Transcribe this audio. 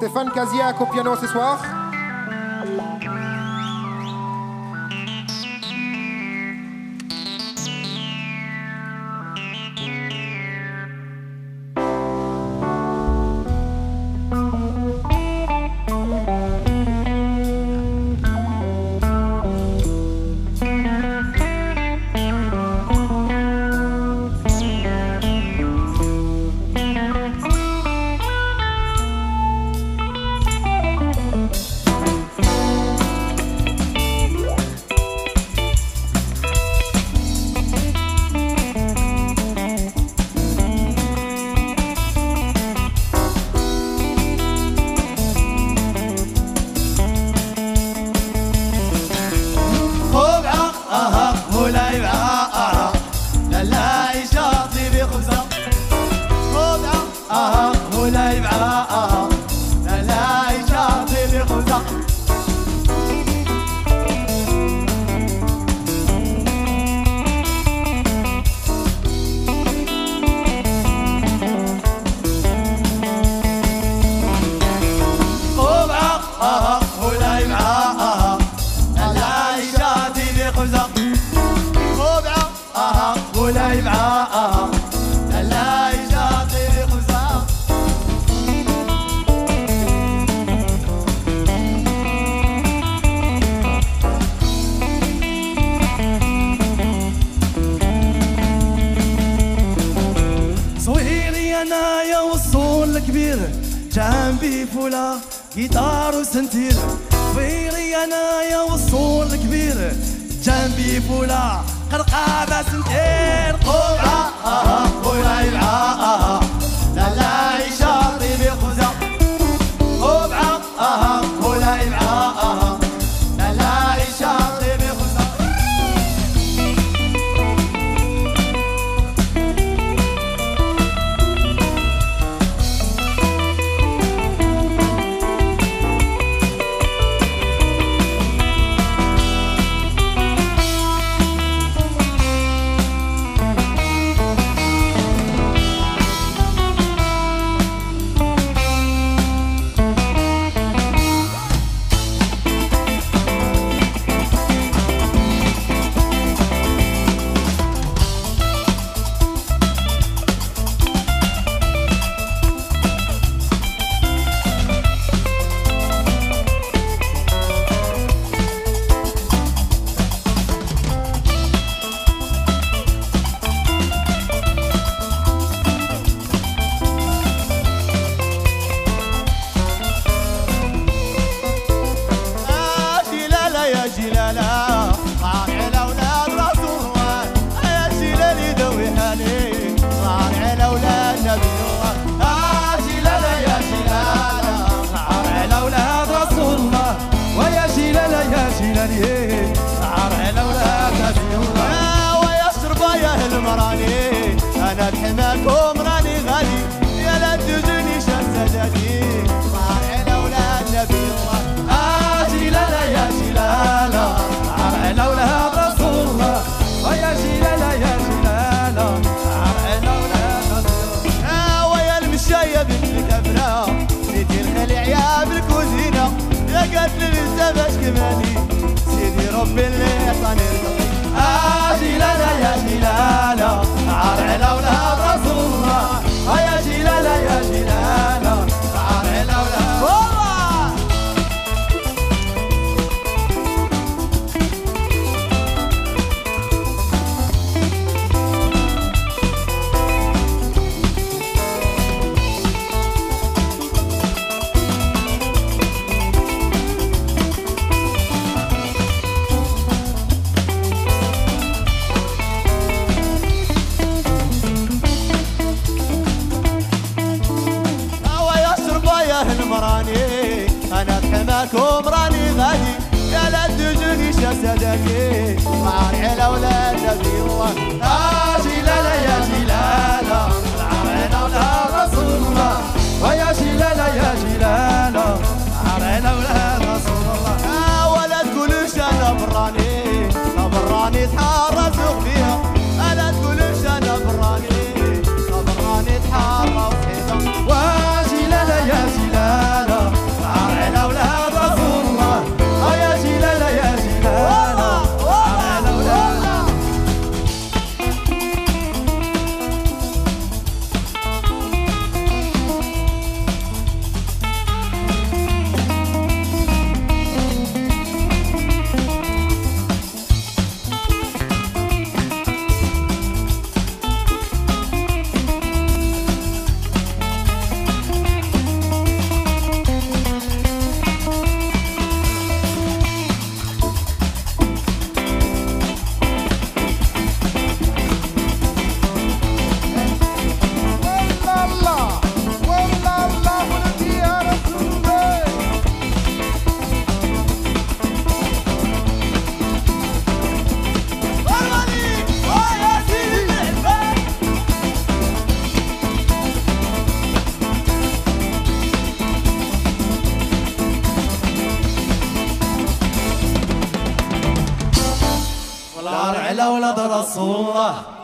Stéphane Kaziak au piano ce soir. معايا والصون الكبير جنبي فولا جيتار وسنتير. فيري أنايا والصون الكبير جنبي فولا قرقابة سنتير. قرعة أنا بحماكم راني غالي. يا لا تجوني شمس جدي. على أولاد نبي الله. آه جلاله يا جلاله على أولاد رسول الله. ويا جلاله يا جلاله على أولاد رسول الله. آه، ويا المشايه بالكبره سيدي الخليع يا بالكوزينه يا قتل الزبش كمالي سيدي ربي اللي سهل مراني أنا اتحماكم راني غادي. يا لا تجوني شاسدكي العار على ولاد نبيوه يا جلالة يا جلالة العار على رسول الله. ويا جلالة يا جلالة العار على ولاد رسول الله. ولا تقولوش أنا براني أنا براني تحارب محمد رسول الله.